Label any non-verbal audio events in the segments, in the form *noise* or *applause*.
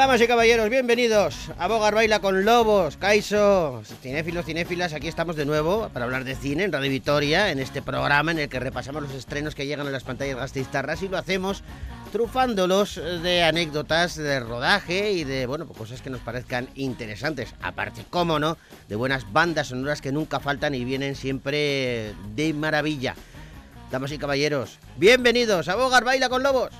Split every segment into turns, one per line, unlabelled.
Damas y caballeros, bienvenidos a Bogar Baila con Lobos, Kaiso, cinéfilos, cinéfilas, aquí estamos de nuevo para hablar de cine en Radio Vitoria, en este programa en el que repasamos los estrenos que llegan a las pantallas gastistarras y lo hacemos trufándolos de anécdotas de rodaje y de, bueno, pues cosas que nos parezcan interesantes, aparte, cómo no, de buenas bandas sonoras que nunca faltan y vienen siempre de maravilla. Damas y caballeros, bienvenidos a Bogar Baila con Lobos.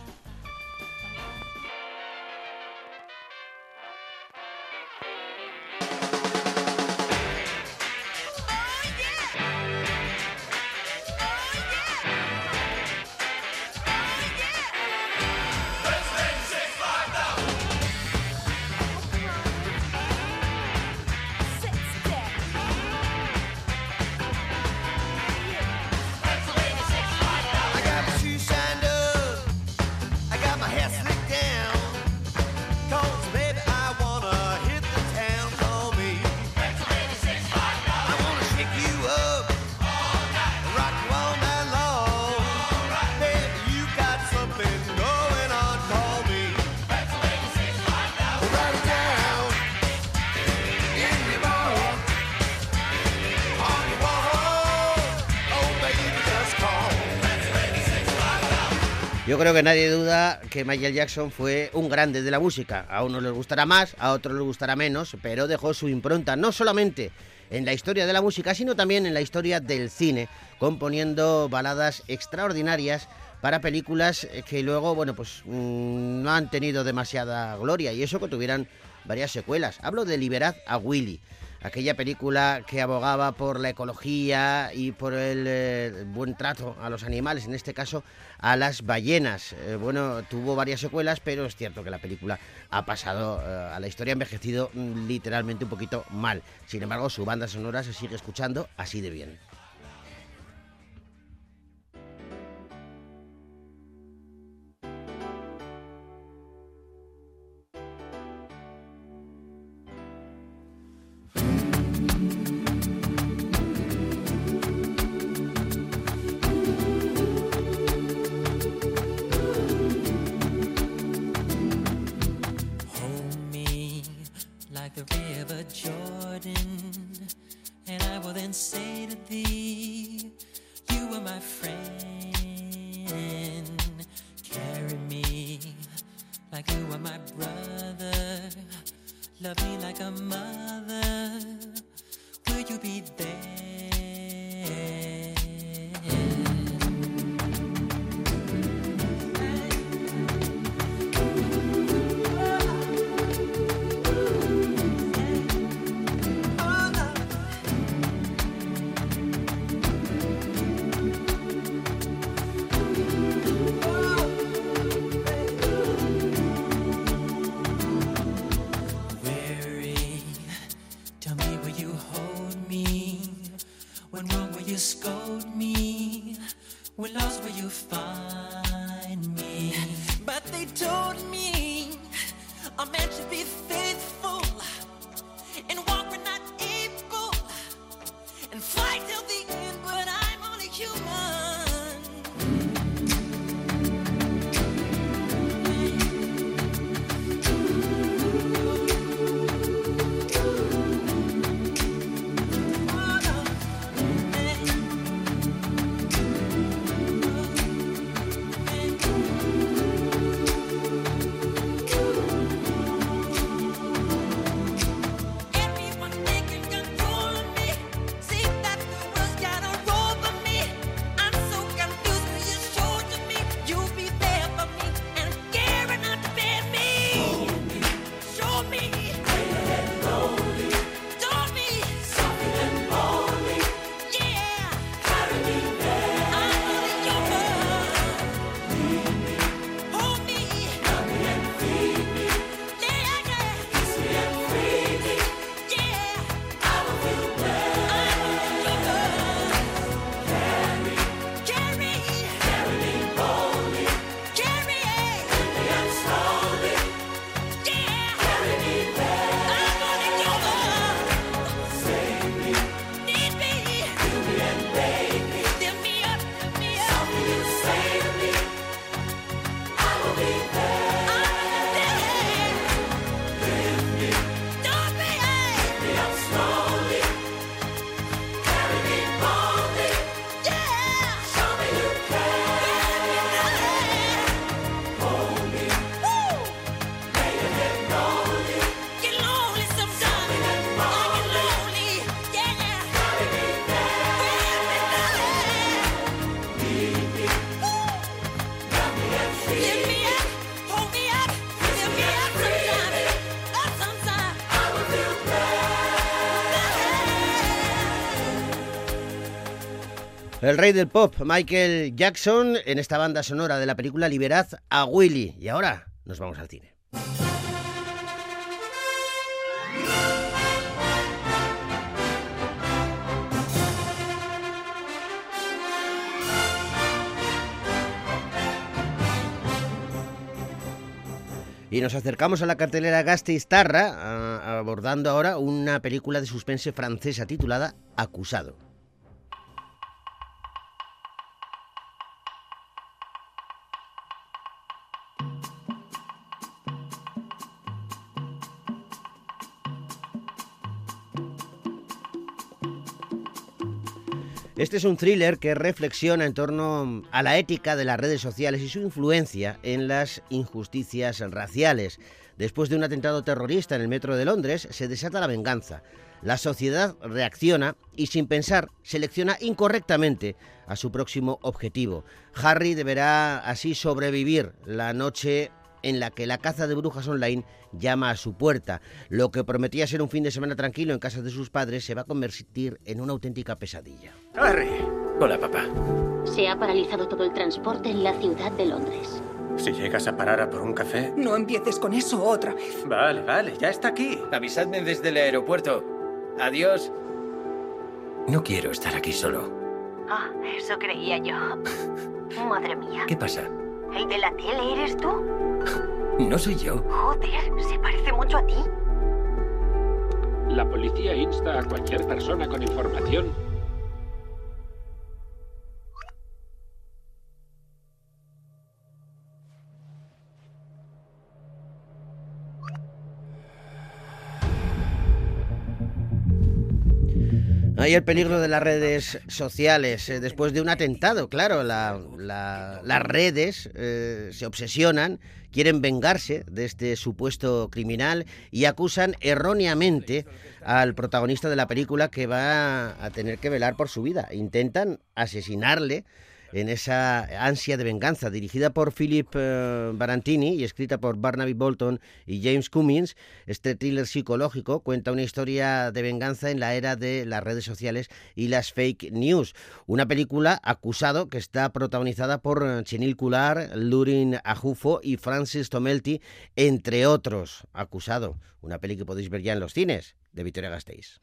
Yo creo que nadie duda que Michael Jackson fue un grande de la música. A unos les gustará más, a otros les gustará menos, pero dejó su impronta no solamente en la historia de la música, sino también en la historia del cine, componiendo baladas extraordinarias para películas que luego, bueno, pues mm, no han tenido demasiada gloria y eso que tuvieran varias secuelas. Hablo de Liberad a Willy aquella película que abogaba por la ecología y por el eh, buen trato a los animales, en este caso a las ballenas. Eh, bueno, tuvo varias secuelas, pero es cierto que la película ha pasado eh, a la historia, ha envejecido mm, literalmente un poquito mal. Sin embargo, su banda sonora se sigue escuchando así de bien.
You were my friend. Carry me like you are my brother. Love me like a mother. Will you be there?
El rey del pop, Michael Jackson, en esta banda sonora de la película Liberad a Willy. Y ahora nos vamos al cine. Y nos acercamos a la cartelera Gasteiz-Tarra, abordando ahora una película de suspense francesa titulada Acusado. Este es un thriller que reflexiona en torno a la ética de las redes sociales y su influencia en las injusticias raciales. Después de un atentado terrorista en el metro de Londres, se desata la venganza. La sociedad reacciona y sin pensar selecciona incorrectamente a su próximo objetivo. Harry deberá así sobrevivir la noche en la que la caza de brujas online llama a su puerta. Lo que prometía ser un fin de semana tranquilo en casa de sus padres se va a convertir en una auténtica pesadilla.
¡Harry! Hola, papá.
Se ha paralizado todo el transporte en la ciudad de Londres.
Si llegas a parar a por un café...
No empieces con eso otra vez.
Vale, vale, ya está aquí.
Avisadme desde el aeropuerto. Adiós. No quiero estar aquí solo.
Ah, eso creía yo. *laughs* Madre mía.
¿Qué pasa?
¿El de la tele eres tú? *laughs*
No soy yo.
Joder, se parece mucho a ti.
La policía insta a cualquier persona con información
Hay el peligro de las redes sociales. Eh, después de un atentado, claro, las redes eh, se obsesionan, quieren vengarse de este supuesto criminal y acusan erróneamente al protagonista de la película que va a tener que velar por su vida. Intentan asesinarle en esa ansia de venganza, dirigida por Philip eh, Barantini y escrita por Barnaby Bolton y James Cummins. Este thriller psicológico cuenta una historia de venganza en la era de las redes sociales y las fake news. Una película acusado que está protagonizada por eh, Chenil Cular, Lurin Ajufo y Francis Tomelty, entre otros. Acusado, una peli que podéis ver ya en los cines de Victoria Gasteiz.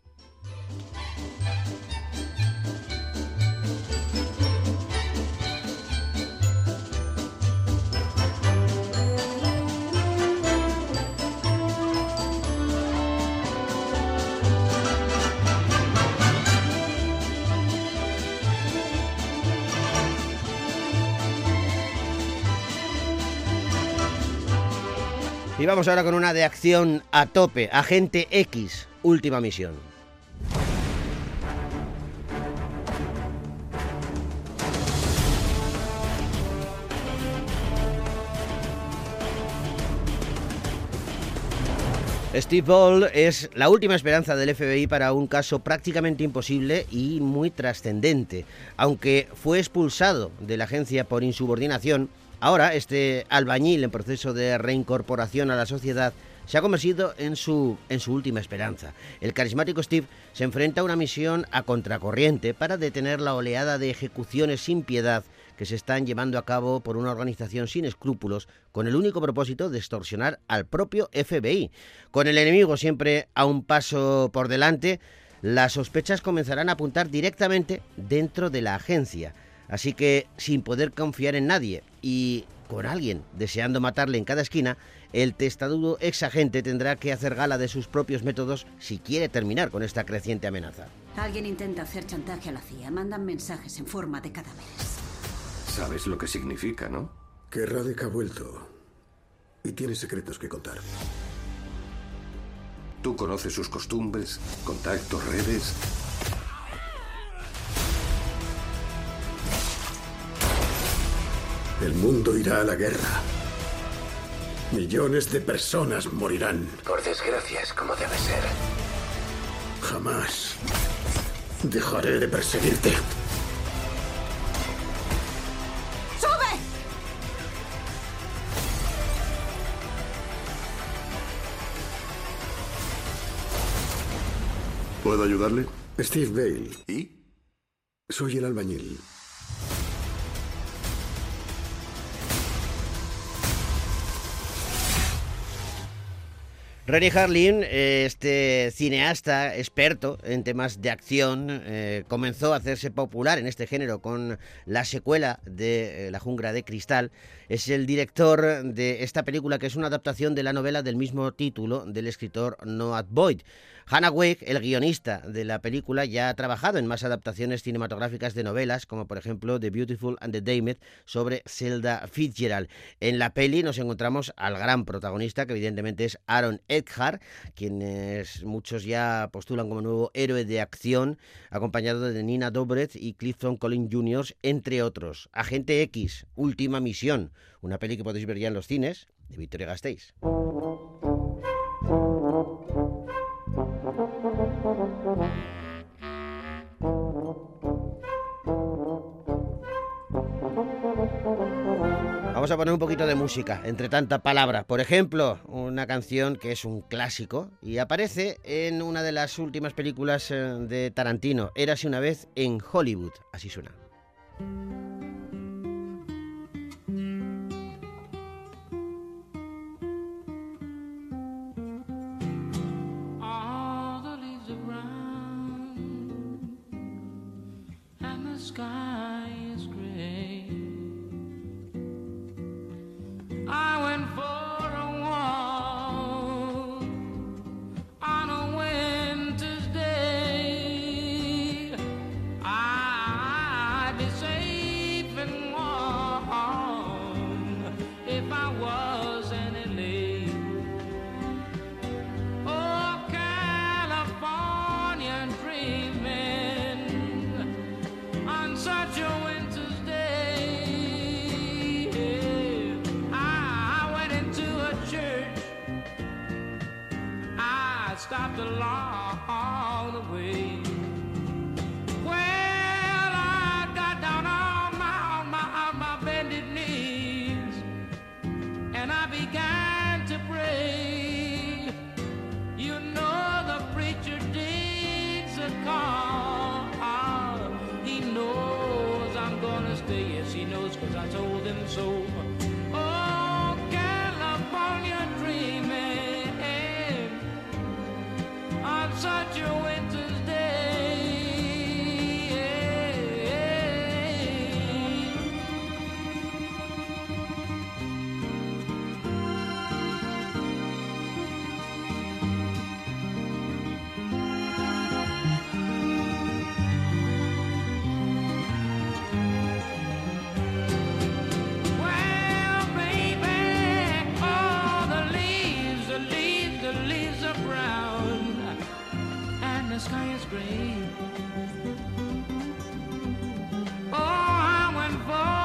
Y vamos ahora con una de acción a tope. Agente X, última misión. Steve Ball es la última esperanza del FBI para un caso prácticamente imposible y muy trascendente. Aunque fue expulsado de la agencia por insubordinación, Ahora, este albañil en proceso de reincorporación a la sociedad se ha convertido en su, en su última esperanza. El carismático Steve se enfrenta a una misión a contracorriente para detener la oleada de ejecuciones sin piedad que se están llevando a cabo por una organización sin escrúpulos con el único propósito de extorsionar al propio FBI. Con el enemigo siempre a un paso por delante, las sospechas comenzarán a apuntar directamente dentro de la agencia. Así que, sin poder confiar en nadie y con alguien deseando matarle en cada esquina, el testadudo ex agente tendrá que hacer gala de sus propios métodos si quiere terminar con esta creciente amenaza.
Alguien intenta hacer chantaje a la CIA. Mandan mensajes en forma de cadáveres.
Sabes lo que significa, ¿no?
Que Radek ha vuelto. Y tiene secretos que contar.
Tú conoces sus costumbres, contactos, redes.
El mundo irá a la guerra. Millones de personas morirán.
Por desgracia es como debe ser.
Jamás dejaré de perseguirte.
¡Sube!
¿Puedo ayudarle? Steve Bale.
¿Y? Soy el albañil.
Renny Harlin, este cineasta experto en temas de acción, eh, comenzó a hacerse popular en este género con la secuela de eh, La jungla de cristal. Es el director de esta película que es una adaptación de la novela del mismo título del escritor Noah Boyd. Hannah Wake, el guionista de la película, ya ha trabajado en más adaptaciones cinematográficas de novelas, como por ejemplo The Beautiful and the Damned sobre Zelda Fitzgerald. En la peli nos encontramos al gran protagonista, que evidentemente es Aaron Eckhart, quienes muchos ya postulan como nuevo héroe de acción, acompañado de Nina Dobrev y Clifton Collins Jr., entre otros. Agente X, Última Misión, una peli que podéis ver ya en los cines, de Victoria Gasteiz. Vamos a poner un poquito de música, entre tanta palabra. Por ejemplo, una canción que es un clásico y aparece en una de las últimas películas eh, de Tarantino, Érase una vez en Hollywood. Así suena. Is gray. Oh, I went for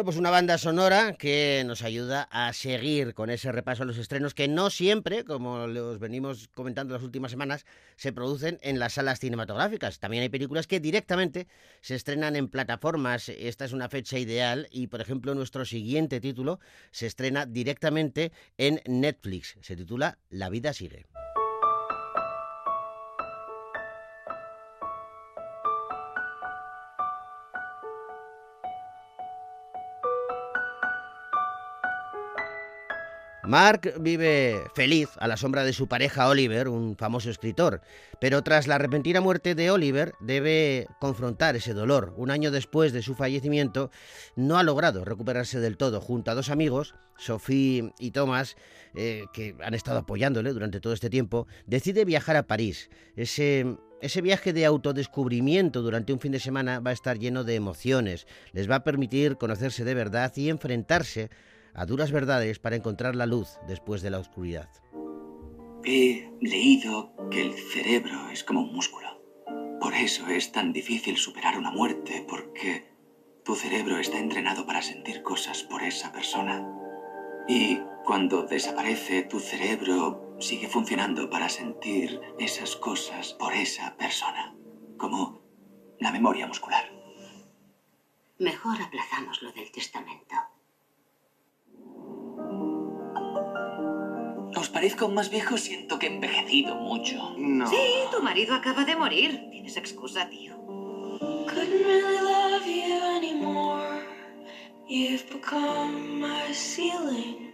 Bueno, pues una banda sonora que nos ayuda a seguir con ese repaso a los estrenos que no siempre, como los venimos comentando las últimas semanas, se producen en las salas cinematográficas. También hay películas que directamente se estrenan en plataformas. Esta es una fecha ideal y, por ejemplo, nuestro siguiente título se estrena directamente en Netflix. Se titula La vida sigue.
Mark vive feliz a la sombra de su pareja Oliver, un famoso escritor, pero tras la repentina muerte de Oliver debe confrontar ese dolor. Un año después de su fallecimiento no ha logrado recuperarse del todo. Junto a dos amigos, Sophie y Thomas, eh, que han estado apoyándole durante todo este tiempo, decide viajar a París. Ese ese viaje de autodescubrimiento durante un fin de semana va a estar lleno de emociones, les va a permitir conocerse de verdad y enfrentarse a duras verdades para encontrar la luz después de la oscuridad.
He leído que el cerebro es como un músculo. Por eso es tan difícil superar una muerte, porque tu cerebro está entrenado para sentir cosas por esa persona. Y cuando desaparece, tu cerebro sigue funcionando para sentir esas cosas por esa persona, como la memoria muscular.
Mejor aplazamos lo del testamento.
¿Os parezco más viejo? Siento que he envejecido mucho.
No.
Sí, tu marido acaba de morir. Tienes excusa, tío.
Couldn't really love you anymore. You've become my ceiling.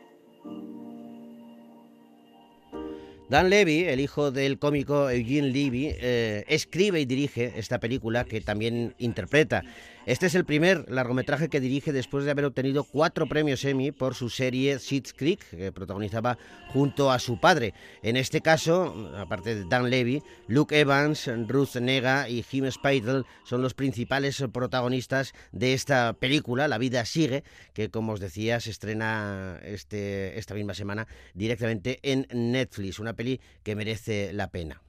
Dan Levy, el hijo del cómico Eugene Levy, eh, escribe y dirige esta película que también interpreta. Este es el primer largometraje que dirige después de haber obtenido cuatro premios Emmy por su serie Schitt's Creek, que protagonizaba junto a su padre. En este caso, aparte de Dan Levy, Luke Evans, Ruth Nega y Jim Speitel son los principales protagonistas de esta película, La vida sigue, que como os decía se estrena este, esta misma semana directamente en Netflix, una peli que merece la pena.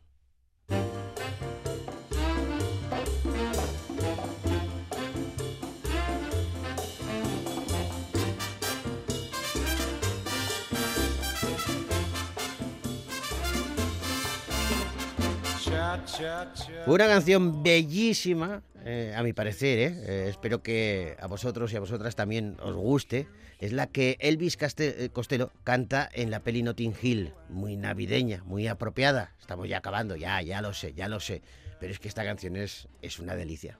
Una canción bellísima, eh, a mi parecer, ¿eh? Eh, espero que a vosotros y a vosotras también os guste. Es la que Elvis Costello canta en la peli Notting Hill, muy navideña, muy apropiada. Estamos ya acabando, ya, ya lo sé, ya lo sé. Pero es que esta canción es, es una delicia.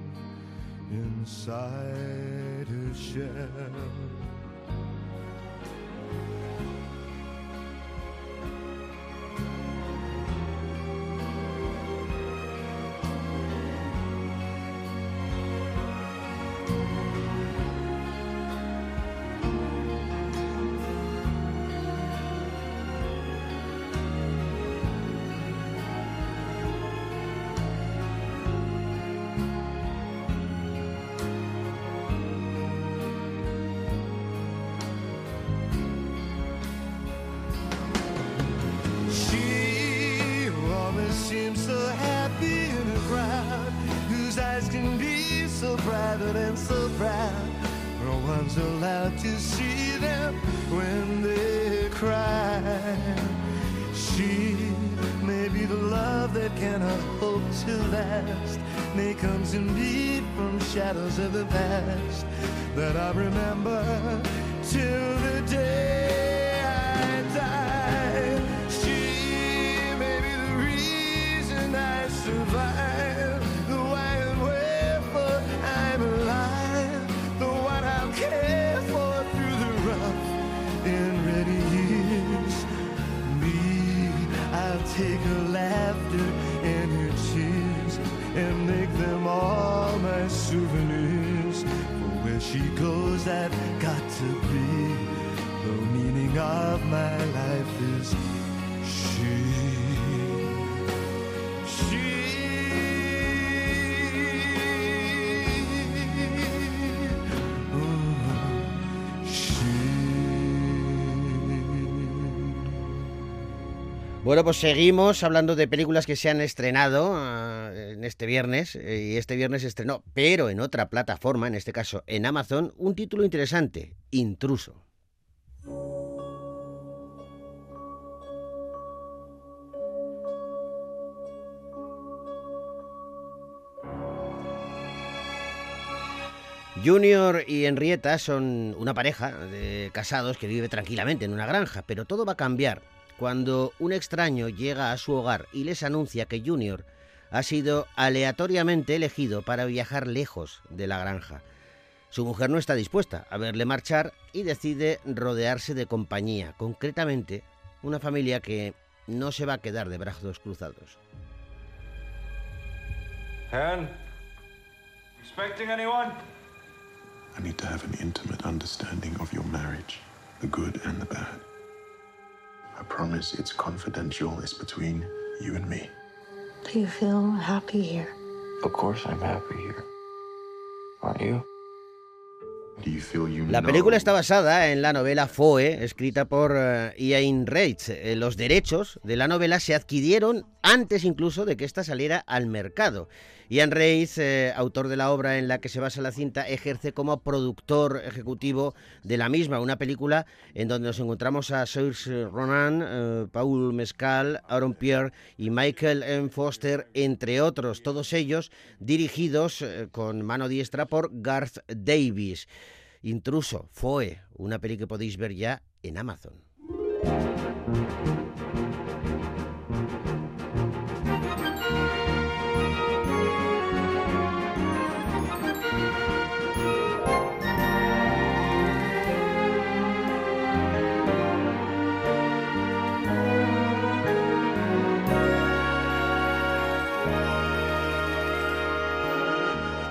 inside her shell. No one's allowed to see them when they cry. She may be the love that cannot hope to last. May comes indeed from shadows of the past that I remember till the day knows I've got to be. The meaning of my life is she.
Bueno, pues seguimos hablando de películas que se han estrenado ah, en este viernes. eh, Y este viernes estrenó, pero en otra plataforma, en este caso en Amazon, un título interesante, Intruso. Junior y Henrietta son una pareja de casados que vive tranquilamente en una granja, pero todo va a cambiar cuando un extraño llega a su hogar y les anuncia que Junior ha sido aleatoriamente elegido para viajar lejos de la granja. Su mujer no está dispuesta a verle marchar y decide rodearse de compañía, concretamente una familia que no se va a quedar de brazos cruzados.
Expecting anyone?
I need to have an intimate understanding of your marriage, the good and the bad. I promise it's confidential, it's between you and me.
Do you feel happy here?
Of course I'm happy here. Aren't you?
La película está basada en la novela Foe, escrita por eh, Ian Reitz. Eh, Los derechos de la novela se adquirieron antes incluso de que ésta saliera al mercado. Ian Reitz, eh, autor de la obra en la que se basa la cinta, ejerce como productor ejecutivo de la misma, una película en donde nos encontramos a Saoirse Ronan, Paul Mescal, Aaron Pierre y Michael M. Foster, entre otros, todos ellos dirigidos con mano diestra por Garth Davis. Intruso, Foe, una peli que podéis ver ya en Amazon.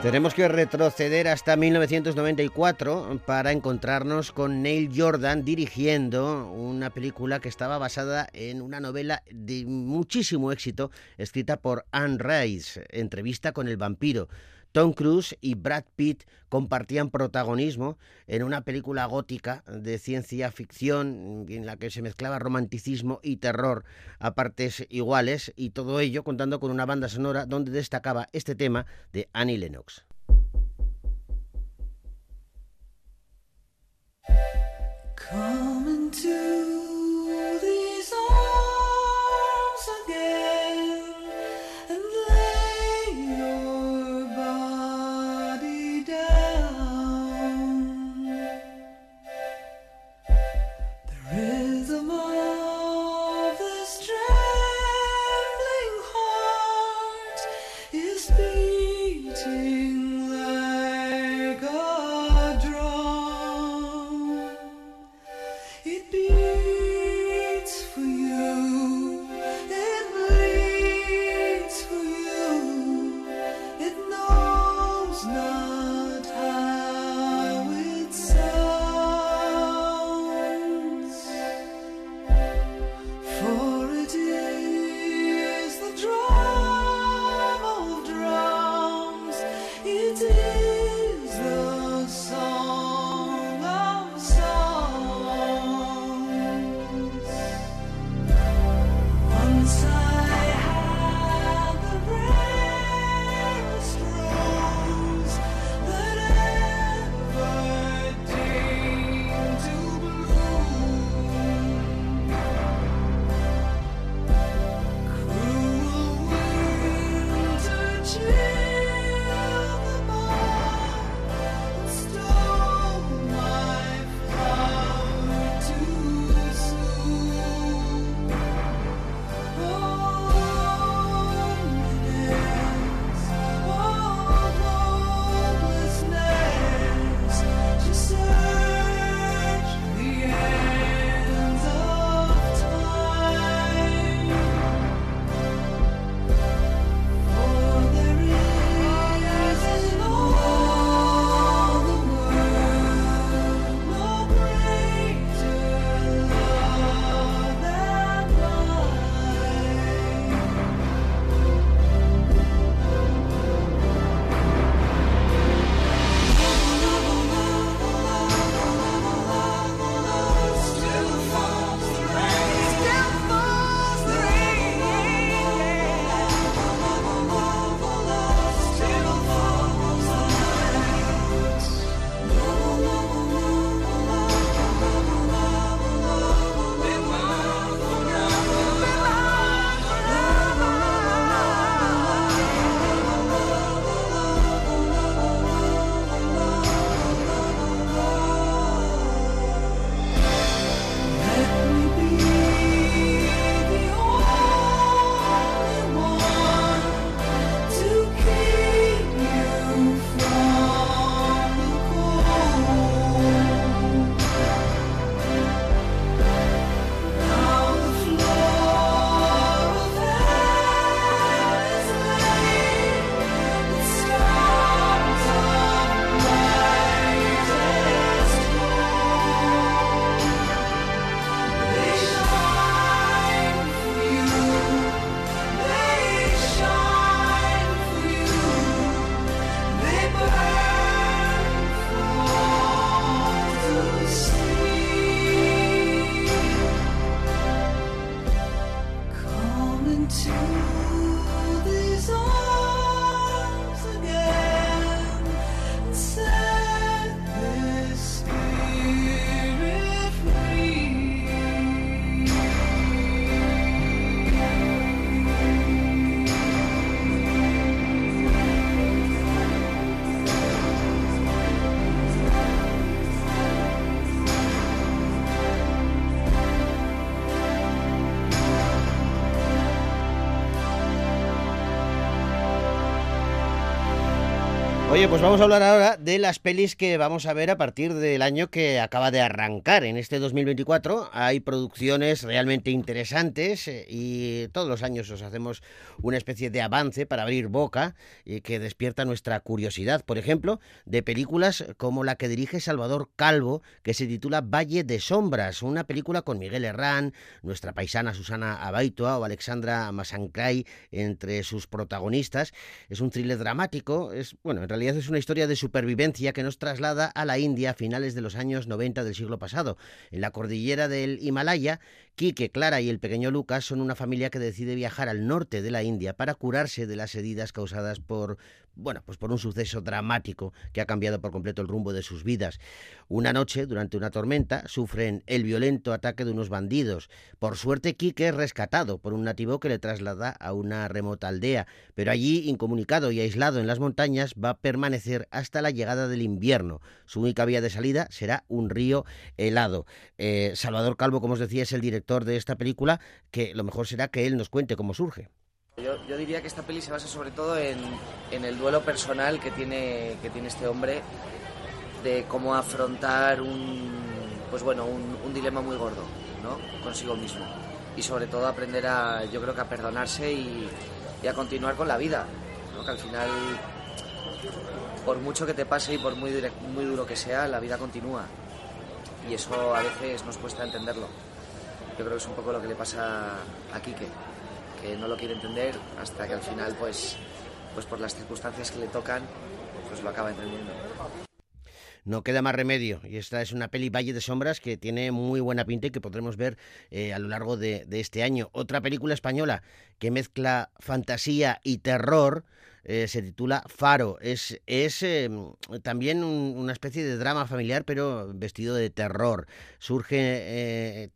Tenemos que retroceder hasta 1994 para encontrarnos con Neil Jordan dirigiendo una película que estaba basada en una novela de muchísimo éxito escrita por Anne Rice, Entrevista con el vampiro. Tom Cruise y Brad Pitt compartían protagonismo en una película gótica de ciencia ficción en la que se mezclaba romanticismo y terror a partes iguales y todo ello contando con una banda sonora donde destacaba este tema de Annie Lennox. Oye, pues vamos a hablar ahora de las pelis que vamos a ver a partir del año que acaba de arrancar. En este 2024 hay producciones realmente interesantes eh, y todos los años os hacemos una especie de avance para abrir boca y que despierta nuestra curiosidad. Por ejemplo, de películas como la que dirige Salvador Calvo, que se titula Valle de Sombras, una película con Miguel Herrán, nuestra paisana Susana Abaitoa o Alexandra Masancray entre sus protagonistas. Es un thriller dramático, es, bueno, en realidad es una historia de supervivencia que nos traslada a la India a finales de los años 90 del siglo pasado. En la cordillera del Himalaya, Quique, Clara y el pequeño Lucas son una familia que decide viajar al norte de la India para curarse de las heridas causadas por bueno, pues por un suceso dramático que ha cambiado por completo el rumbo de sus vidas. Una noche, durante una tormenta, sufren el violento ataque de unos bandidos. Por suerte, Quique es rescatado por un nativo que le traslada a una remota aldea, pero allí, incomunicado y aislado en las montañas, va a permanecer hasta la llegada del invierno. Su única vía de salida será un río helado. Eh, Salvador Calvo, como os decía, es el director de esta película, que lo mejor será que él nos cuente cómo surge.
Yo, diría que esta peli se basa sobre todo en, el duelo personal que tiene, que tiene este hombre de cómo afrontar un, pues bueno, un, dilema muy gordo ¿no? consigo mismo. Y sobre todo aprender a, yo creo que a perdonarse y, a continuar con la vida. Que al final, por mucho que te pase y por muy, muy duro que sea, la vida continúa. Y eso a veces nos cuesta entenderlo. Yo creo que es un poco lo que le pasa a Quique que no lo quiere entender hasta que al final, pues, pues por las circunstancias que le tocan, pues lo acaba entendiendo.
No queda más remedio. Y esta es una peli Valle de Sombras que tiene muy buena pinta y que podremos ver eh, a lo largo de, este año. Otra película española que mezcla fantasía y terror. Eh, se titula Faro. Es, es em, también una especie de drama familiar, pero vestido de terror. Surge, eh,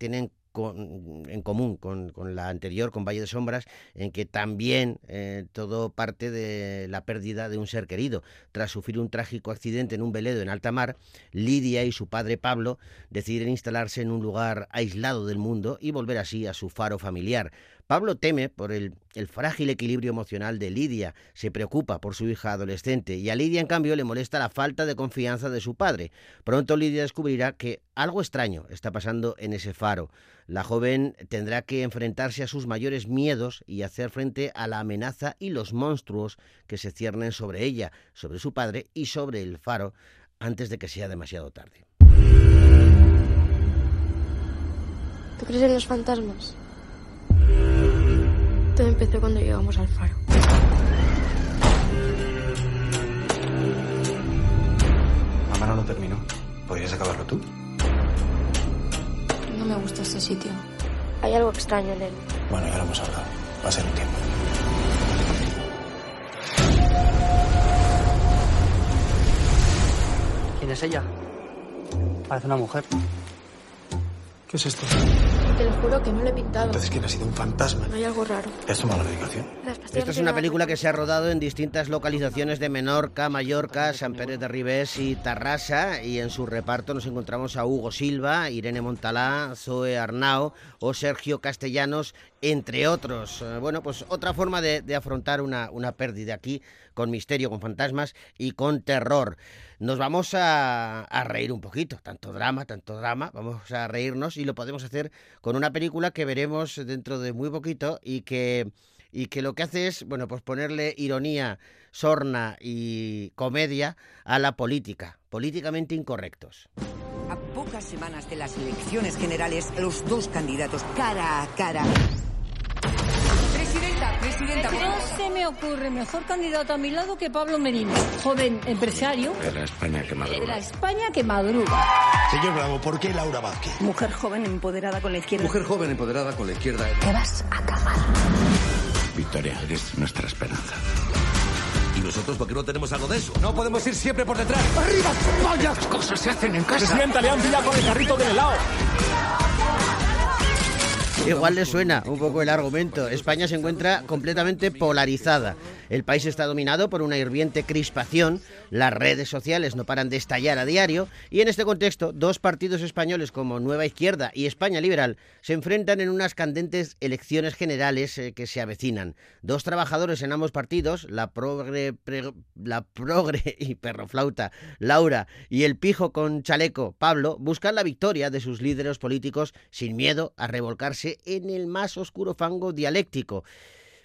en común con, la anterior, con Valle de Sombras, en que también eh, todo parte de la pérdida de un ser querido. Tras sufrir un trágico accidente en un veledo en alta mar, Lidia y su padre Pablo deciden instalarse en un lugar aislado del mundo y volver así a su faro familiar. Pablo teme por el, frágil equilibrio emocional de Lidia, se preocupa por su hija adolescente y a Lidia en cambio le molesta la falta de confianza de su padre. Pronto Lidia descubrirá que algo extraño está pasando en ese faro. La joven tendrá que enfrentarse a sus mayores miedos y hacer frente a la amenaza y los monstruos que se ciernen sobre ella, sobre su padre y sobre el faro antes de que sea demasiado tarde.
¿Tú crees en los fantasmas? Todo empezó cuando llegamos al faro.
Mamá no lo terminó. ¿Podrías acabarlo tú?
No me gusta este sitio. Hay algo extraño en él.
Bueno, ya lo hemos hablado. Va a ser un tiempo.
¿Quién es ella? Parece una mujer.
¿Qué es esto?
Te lo juro que no lo he pintado.
Entonces, ¿quién ha sido un fantasma?
hay algo raro.
¿Has tomado la medicación?
Esta es una película que se ha rodado en distintas localizaciones de Menorca, Mallorca, San Pérez de Ribés y Tarrasa. Y en su reparto nos encontramos a Hugo Silva, Irene Montalá, Zoe Arnao o Sergio Castellanos, entre otros. Eh, bueno, pues otra forma de, afrontar una, una pérdida aquí, con misterio, con fantasmas y con terror. Nos vamos a, reír un poquito, tanto drama, tanto drama, vamos a reírnos y lo podemos hacer con una película que veremos dentro de muy poquito y que, y que lo que hace es, bueno, pues ponerle ironía, sorna y comedia a la política, políticamente incorrectos.
A pocas semanas de las elecciones generales, los dos candidatos cara a cara
Presidenta, presidenta. No se me ocurre mejor candidato a mi lado que Pablo Merino, joven empresario.
De la España que madruga.
De la España que madruga.
Señor Bravo, ¿por qué Laura Vázquez?
Mujer joven empoderada con la izquierda.
Mujer joven empoderada con la izquierda.
Te vas a acabar.
Victoria, eres nuestra esperanza.
¿Y nosotros por qué no tenemos algo de eso? No podemos ir siempre por detrás. ¡Arriba, España!
Las cosas se hacen en casa.
Presidenta, le han pillado con el carrito del helado.
Igual le suena un poco el argumento. España se encuentra completamente polarizada. El país está dominado por una hirviente crispación, las redes sociales no paran de estallar a diario y en este contexto dos partidos españoles como Nueva Izquierda y España Liberal se enfrentan en unas candentes elecciones generales eh, que se avecinan. Dos trabajadores en ambos partidos, la progre, la progre *laughs* y perroflauta Laura y el pijo con chaleco Pablo, buscan la victoria de sus líderes políticos sin miedo a revolcarse en el más oscuro fango dialéctico.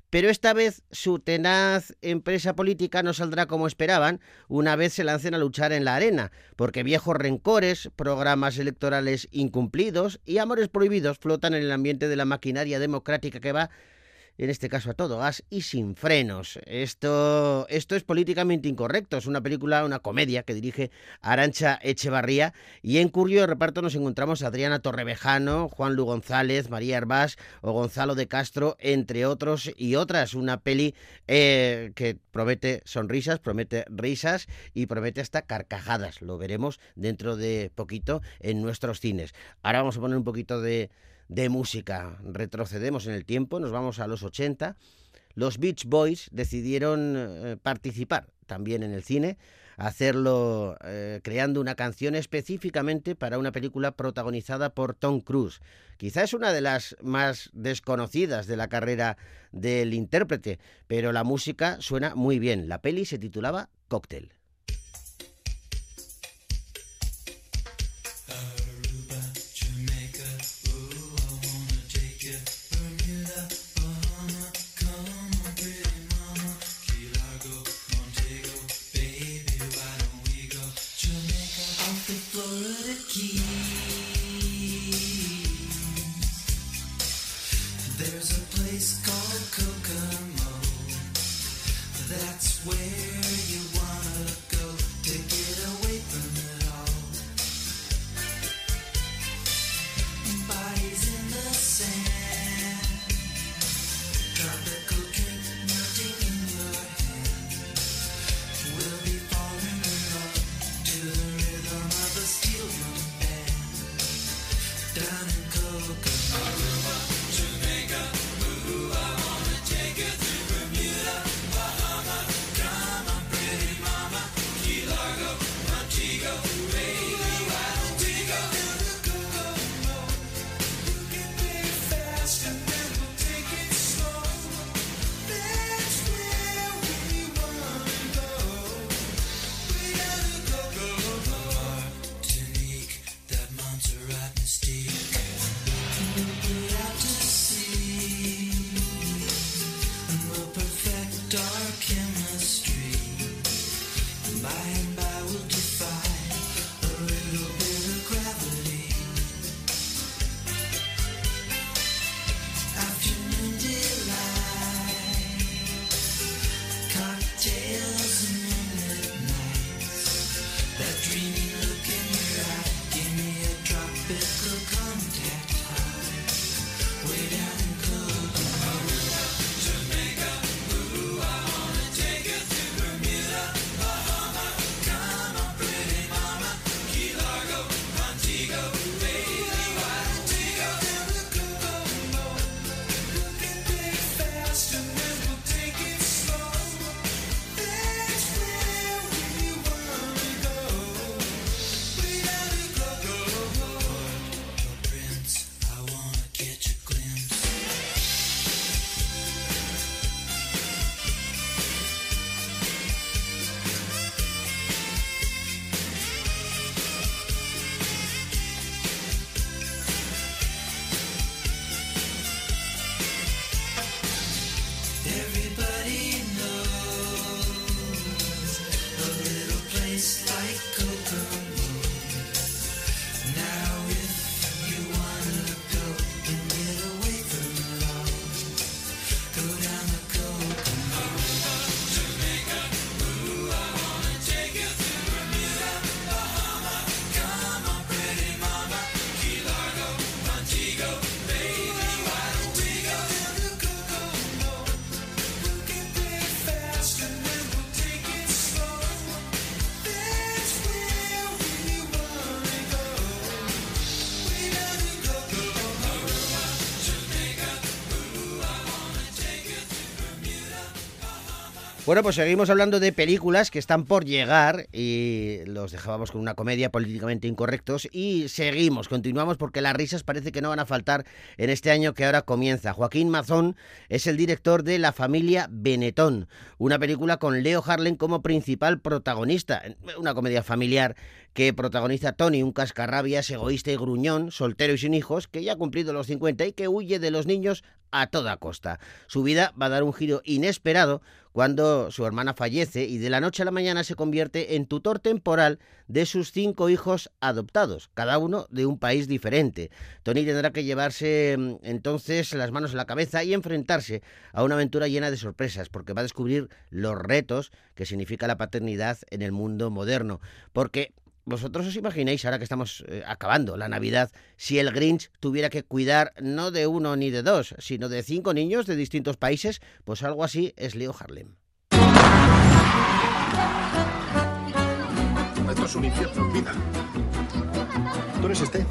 Pero esta vez su tenaz empresa política no saldrá como esperaban una vez se lancen a luchar en la arena, porque viejos rencores, programas electorales incumplidos y amores prohibidos flotan en el ambiente de la maquinaria democrática que va en este caso a todo gas y sin frenos. Esto, esto es políticamente incorrecto. Es una película, una comedia que dirige Arancha Echevarría y en cuyo reparto nos encontramos a Adriana Torrevejano, Juan Lu González, María Herbás o Gonzalo de Castro, entre otros y otras. Una peli eh, que promete sonrisas, promete risas y promete hasta carcajadas. Lo veremos dentro de poquito en nuestros cines. Ahora vamos a poner un poquito de de música. Retrocedemos en el tiempo, nos vamos a los 80. Los Beach Boys decidieron eh, participar también en el cine, hacerlo eh, creando una canción específicamente para una película protagonizada por Tom Cruise. Quizá es una de las más desconocidas de la carrera del intérprete, pero la música suena muy bien. La peli se titulaba Cocktail. Bueno, pues seguimos hablando de películas que están por llegar y los dejábamos con una comedia políticamente incorrectos y seguimos, continuamos porque las risas parece que no van a faltar en este año que ahora comienza. Joaquín Mazón es el director de La familia Benetón, una película con Leo Harlem como principal protagonista, una comedia familiar que protagoniza Tony, un cascarrabias egoísta y gruñón, soltero y sin hijos, que ya ha cumplido los 50 y que huye de los niños a toda costa. Su vida va a dar un giro inesperado cuando su hermana fallece y de la noche a la mañana se convierte en tutor temporal de sus cinco hijos adoptados, cada uno de un país diferente. Tony tendrá que llevarse mm, entonces las manos en la cabeza y enfrentarse a una aventura llena de sorpresas, porque va a descubrir los retos que significa la paternidad en el mundo moderno. Porque ¿Vosotros os imagináis, ahora que estamos eh, acabando la Navidad, si el Grinch tuviera que cuidar no de uno ni de dos, sino de cinco niños de distintos países? Pues algo así es Leo Harlem.
Esto es un infierno, vida. ¿Tú eres este?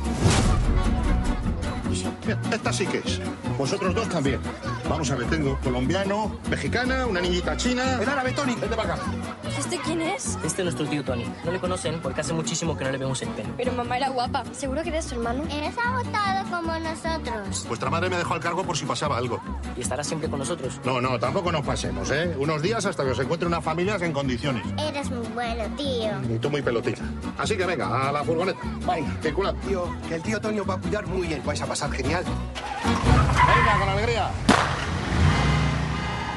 Esta sí que es. Vosotros dos también. Vamos a ver, tengo colombiano, mexicana, una niñita china. El árabe, Tony, vete para acá.
¿Este quién es?
Este es nuestro tío Tony. No le conocen porque hace muchísimo que no le vemos el pelo.
Pero mamá era guapa. ¿Seguro que eres su hermano?
Eres agotado como nosotros.
Vuestra madre me dejó al cargo por si pasaba algo.
Y estará siempre con nosotros.
No, no, tampoco nos pasemos, ¿eh? Unos días hasta que os encuentre una familia en condiciones.
Eres muy bueno, tío.
Y tú muy pelotita. Así que venga, a la furgoneta. Venga, circulad.
Tío, que el tío Tony os va a cuidar muy bien. Vais a pasar genial.
Venga, con alegría.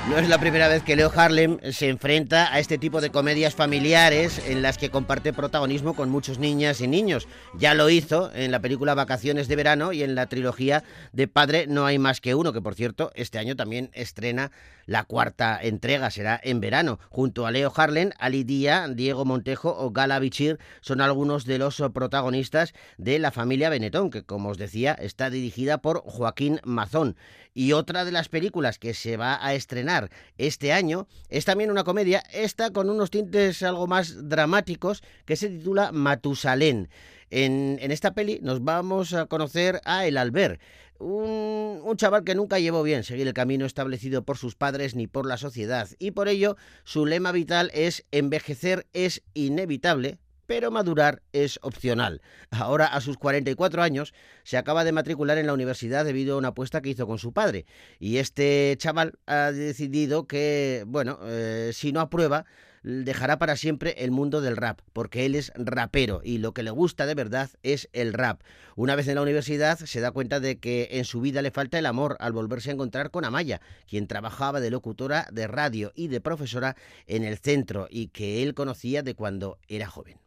No es la primera vez que Leo Harlem se enfrenta a este tipo de comedias familiares en las que comparte protagonismo con muchos niñas y niños. Ya lo hizo en la película Vacaciones de Verano y en la trilogía de Padre No hay más que uno, que por cierto este año también estrena la cuarta entrega, será en verano. Junto a Leo Harlem, Ali Díaz, Diego Montejo o Gala Bichir son algunos de los protagonistas de La familia Benetón, que como os decía está dirigida por Joaquín Mazón. Y otra de las películas que se va a estrenar este año es también una comedia, esta con unos tintes algo más dramáticos, que se titula Matusalén. En, esta peli nos vamos a conocer a El Albert, un, un, chaval que nunca llevó bien seguir el camino establecido por sus padres ni por la sociedad, y por ello su lema vital es envejecer es inevitable, pero madurar es opcional. Ahora, a sus 44 años, se acaba de matricular en la universidad debido a una apuesta que hizo con su padre. Y este chaval ha decidido que, bueno, eh, si no aprueba, dejará para siempre el mundo del rap, porque él es rapero y lo que le gusta de verdad es el rap. Una vez en la universidad se da cuenta de que en su vida le falta el amor al volverse a encontrar con Amaya, quien trabajaba de locutora de radio y de profesora en el centro y que él conocía de cuando era joven.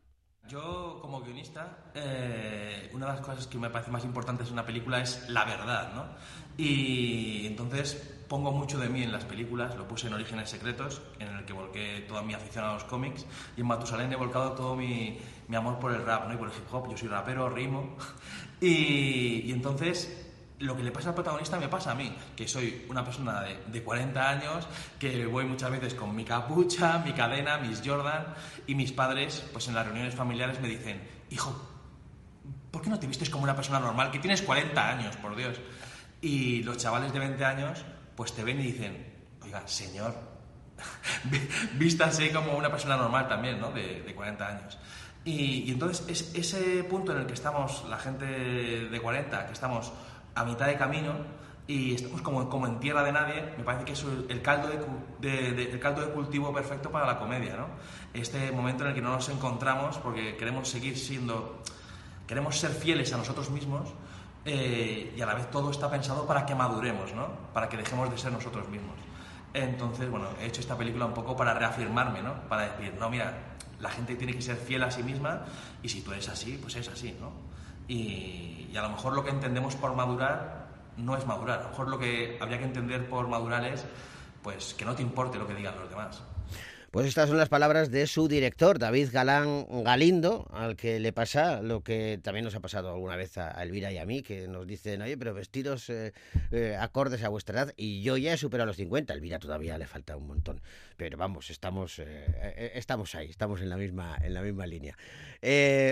Yo, como guionista, eh, una de las cosas que me parece más importantes en una película es la verdad, ¿no? Y entonces pongo mucho de mí en las películas, lo puse en Orígenes Secretos, en el que volqué toda mi afición a los cómics, y en Matusalén he volcado todo mi, mi amor por el rap, ¿no? Y por el hip hop, yo soy rapero, rimo, *laughs* y, y entonces lo que le pasa al protagonista me pasa a mí, que soy una persona de, de, 40 años, que voy muchas veces con mi capucha, mi cadena, mis Jordan, y mis padres, pues en las reuniones familiares me dicen, hijo, ¿por qué no te vistes como una persona normal? Que tienes 40 años, por Dios. Y los chavales de 20 años, pues te ven y dicen, oiga, señor, *laughs* vístase como una persona normal también, ¿no? De, de 40 años. Y, y entonces es ese punto en el que estamos, la gente de 40, que estamos a mitad de camino y estamos como, como en tierra de nadie, me parece que es el caldo de, el caldo de cultivo perfecto para la comedia, ¿no? Este momento en el que no nos encontramos porque queremos seguir siendo, queremos ser fieles a nosotros mismos eh, y a la vez todo está pensado para que maduremos, ¿no? Para que dejemos de ser nosotros mismos. Entonces, bueno, he hecho esta película un poco para reafirmarme, ¿no? Para decir, no, mira, la gente tiene que ser fiel a sí misma y si tú eres así, pues es así, ¿no? Y, y, a lo mejor lo que entendemos por madurar no es madurar. A lo mejor lo que habría que entender por madurar es pues que no te importe lo que digan los demás.
Pues estas son las palabras de su director, David Galán Galindo, al que le pasa lo que también nos ha pasado alguna vez a Elvira y a mí, que nos dicen, oye, pero vestidos eh, eh, acordes a vuestra edad, y yo ya he superado los 50, a Elvira todavía le falta un montón, pero vamos, estamos, eh, estamos ahí, estamos en la misma, en la misma línea.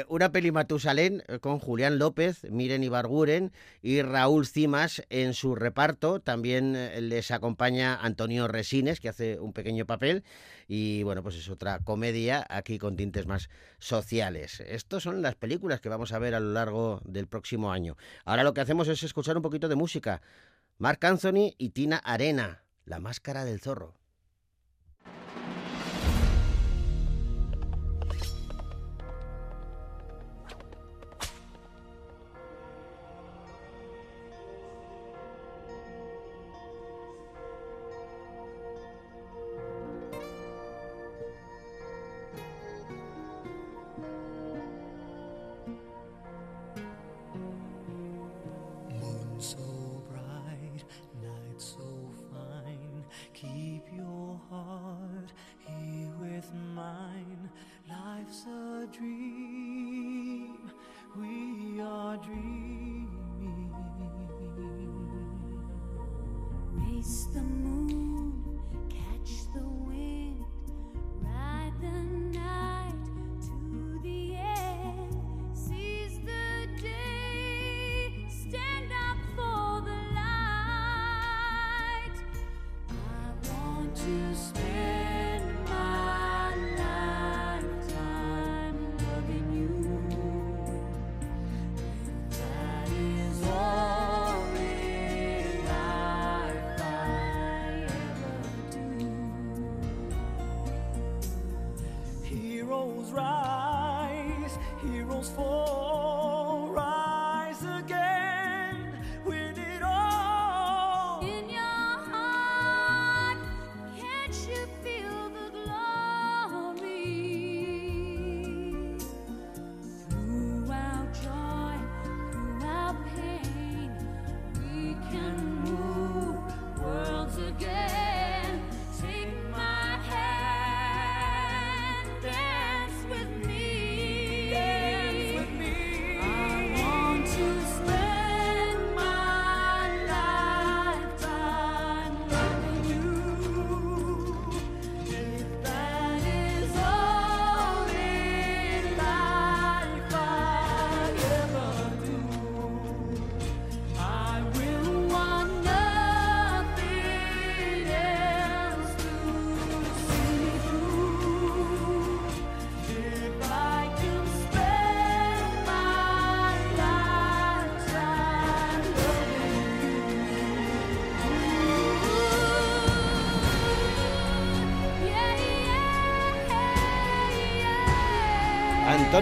una peli Matusalén con Julián López, Miren Ibarguren y Raúl Cimas en su reparto, también les acompaña Antonio Resines, que hace un pequeño papel, y bueno, pues es otra comedia aquí con tintes más sociales. Estas son las películas que vamos a ver a lo largo del próximo año. Ahora lo que hacemos es escuchar un poquito de música. Mark Anthony y Tina Arena, La Máscara del Zorro.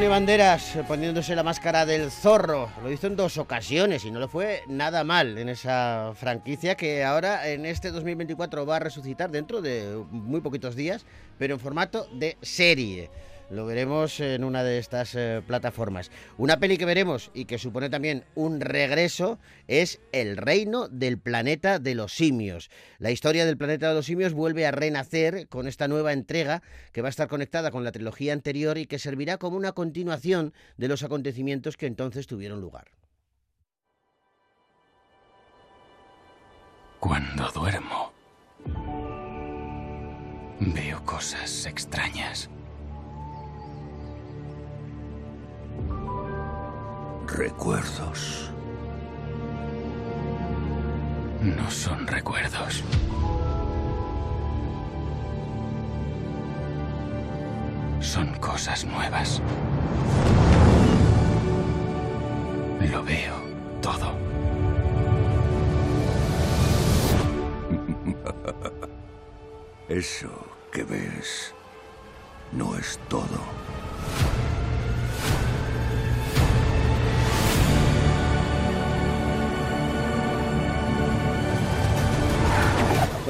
Antonio Banderas poniéndose la máscara del zorro. Lo hizo en dos ocasiones y no le fue nada mal en esa franquicia que ahora en este 2024 va a resucitar dentro de muy poquitos días, pero en formato de serie. Lo veremos en una de estas eh, plataformas. Una peli que veremos y que supone también un regreso es El reino del planeta de los simios. La historia del planeta de los simios vuelve a renacer con esta nueva entrega que va a estar conectada con la trilogía anterior y que servirá como una continuación de los acontecimientos que entonces tuvieron lugar.
Cuando duermo, veo cosas extrañas.
Recuerdos.
No son recuerdos. Son cosas nuevas. Lo veo todo. *laughs*
Eso que ves no es todo.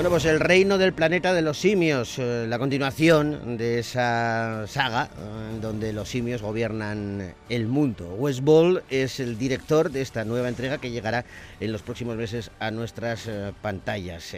Bueno, pues el reino del planeta de los simios, eh, la continuación de esa saga eh, donde los simios gobiernan el mundo. Wes Ball es el director de esta nueva entrega que llegará en los próximos meses a nuestras eh, pantallas.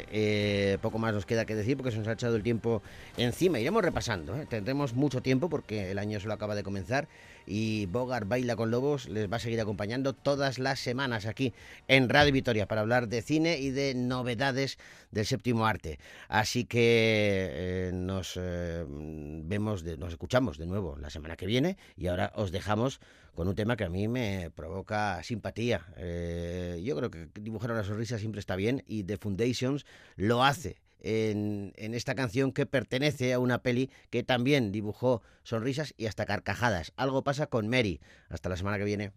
Poco más nos queda que decir porque se nos ha echado el tiempo encima. Iremos repasando, tendremos mucho tiempo porque el año solo acaba de comenzar y Bogart Baila con Lobos les va a seguir acompañando todas las semanas aquí en Radio Vitoria para hablar de cine y de novedades del séptimo arte. Así que eh, nos eh, vemos, nos escuchamos de nuevo la semana que viene y ahora os dejamos con un tema que a mí me provoca simpatía. Eh, yo creo que dibujar una sonrisa siempre está bien y The Foundations lo hace en, esta canción que pertenece a una peli que también dibujó sonrisas y hasta carcajadas. Algo pasa con Mary. Hasta la semana que viene.